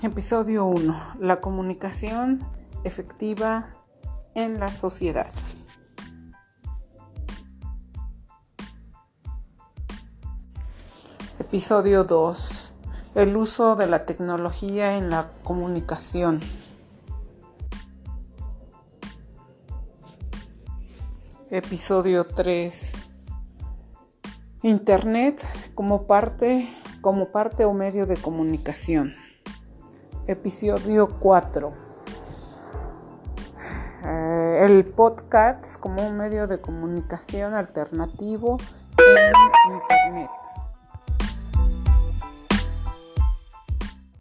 Episodio 1. La comunicación efectiva en la sociedad. Episodio 2. El uso de la tecnología en la comunicación. Episodio 3. Internet como parte, como parte o medio de comunicación. Episodio 4. Eh, el podcast como un medio de comunicación alternativo en Internet.